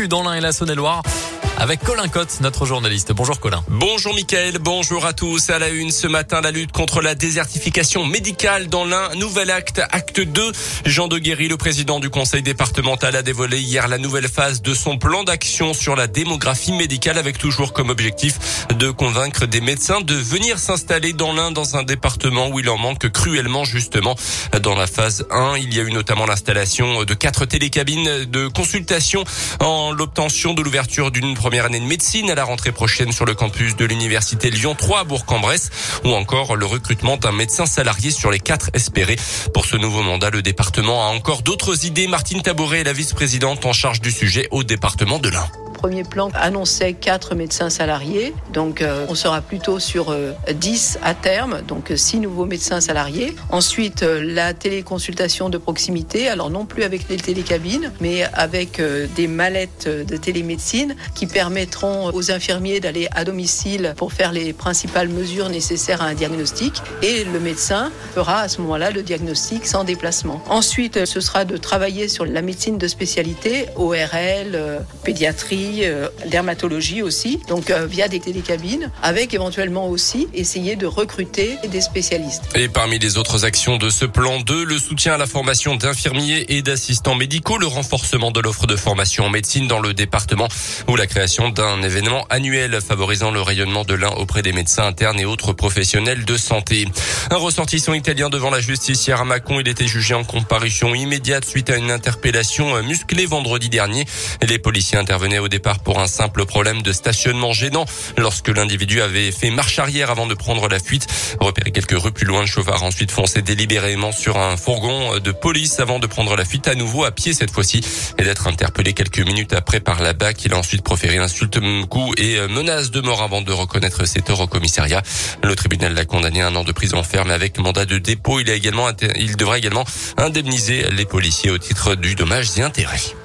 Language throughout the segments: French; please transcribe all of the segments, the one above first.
dans l'Ain et la Saône-et-Loire avec Colin Cotte, notre journaliste. Bonjour Colin. Bonjour Mickaël, bonjour à tous. À la une ce matin, la lutte contre la désertification médicale dans l'un nouvel acte, acte 2. Jean de Guéry, le président du conseil départemental, a dévoilé hier la nouvelle phase de son plan d'action sur la démographie médicale avec toujours comme objectif de convaincre des médecins de venir s'installer dans l'un dans un département où il en manque cruellement justement. Dans la phase 1, il y a eu notamment l'installation de quatre télécabines de consultation en l'obtention de l'ouverture d'une première année de médecine à la rentrée prochaine sur le campus de l'université Lyon 3 à Bourg-en-Bresse ou encore le recrutement d'un médecin salarié sur les quatre espérés. Pour ce nouveau mandat, le département a encore d'autres idées. Martine Tabouret est la vice-présidente en charge du sujet au département de l'Ain premier plan annonçait quatre médecins salariés. Donc euh, on sera plutôt sur 10 euh, à terme, donc 6 nouveaux médecins salariés. Ensuite, euh, la téléconsultation de proximité, alors non plus avec les télécabines, mais avec des mallettes de télémédecine qui permettront aux infirmiers d'aller à domicile pour faire les principales mesures nécessaires à un diagnostic. Et le médecin fera à ce moment-là le diagnostic sans déplacement. Ensuite, ce sera de travailler sur la médecine de spécialité, ORL, pédiatrie, euh, dermatologie aussi, donc euh, via des télécabines, avec éventuellement aussi essayer de recruter des spécialistes. Et parmi les autres actions de ce plan 2, le soutien à la formation d'infirmiers et d'assistants médicaux, le renforcement de l'offre de formation en médecine dans le département ou la création d'un événement annuel favorisant le rayonnement de l'un auprès des médecins internes et autres professionnels de santé. Un ressortissant italien devant la justice hier à Mâcon, il était jugé en comparution immédiate suite à une interpellation musclée vendredi dernier. Les policiers intervenaient au départ pour un simple problème de stationnement gênant lorsque l'individu avait fait marche arrière avant de prendre la fuite. Repéré quelques rues plus loin, le chauffard ensuite foncé délibérément sur un fourgon de police avant de prendre la fuite à nouveau à pied cette fois-ci et d'être interpellé quelques minutes après par la BAC. Il a ensuite proféré insultes, coups et menaces de mort avant de reconnaître ses torts au commissariat. Le tribunal l'a condamné à un an de prison ferme avec mandat de dépôt. Il a également, il devra également indemniser les policiers au titre du dommage et intérêts.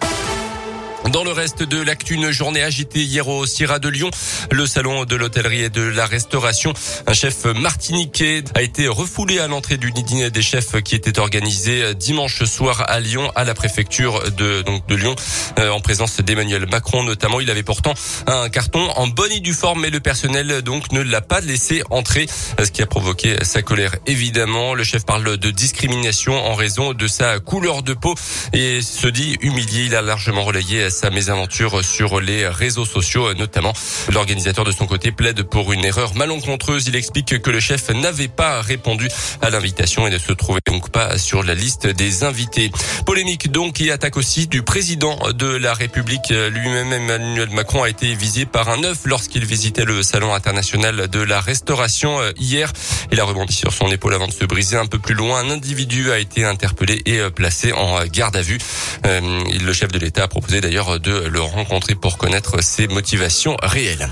Dans le reste de l'actu, une journée agitée hier au Sierra de Lyon, le salon de l'hôtellerie et de la restauration. Un chef martiniquais a été refoulé à l'entrée du dîner des chefs qui était organisé dimanche soir à Lyon, à la préfecture de, donc de Lyon, euh, en présence d'Emmanuel Macron notamment. Il avait pourtant un carton en bonne et due forme, mais le personnel donc ne l'a pas laissé entrer, ce qui a provoqué sa colère évidemment. Le chef parle de discrimination en raison de sa couleur de peau et se dit humilié. Il a largement relayé sa mésaventure sur les réseaux sociaux notamment. L'organisateur de son côté plaide pour une erreur malencontreuse. Il explique que le chef n'avait pas répondu à l'invitation et ne se trouvait donc pas sur la liste des invités. Polémique donc qui attaque aussi du président de la République lui-même. Emmanuel Macron a été visé par un œuf lorsqu'il visitait le salon international de la restauration euh, hier. Il a rebondi sur son épaule avant de se briser un peu plus loin. Un individu a été interpellé et euh, placé en garde à vue. Euh, le chef de l'État a proposé d'ailleurs de le rencontrer pour connaître ses motivations réelles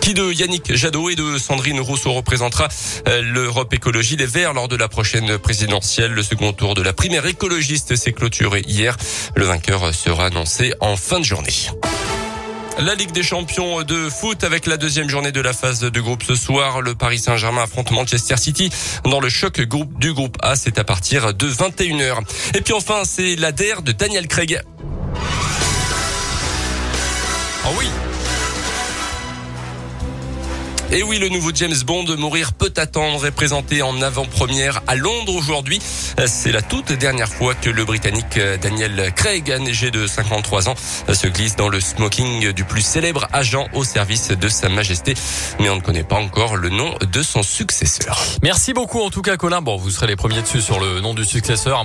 qui de Yannick Jadot et de Sandrine Rousseau représentera euh, l'Europe Écologie? Les Verts lors de la prochaine présidentielle. Le second tour de la primaire écologiste s'est clôturé hier. Le vainqueur sera annoncé en fin de journée. La Ligue des champions de foot avec la deuxième journée de la phase de groupe ce soir. Le Paris Saint-Germain affronte Manchester City dans le choc groupe du groupe A. C'est à partir de 21h. Et puis enfin, c'est la DER de Daniel Craig. Oui et oui, le nouveau James Bond, Mourir peut attendre, est présenté en avant-première à Londres aujourd'hui. C'est la toute dernière fois que le Britannique Daniel Craig, âgé de 53 ans, se glisse dans le smoking du plus célèbre agent au service de Sa Majesté. Mais on ne connaît pas encore le nom de son successeur. Merci beaucoup en tout cas Colin. Bon, vous serez les premiers dessus sur le nom du successeur.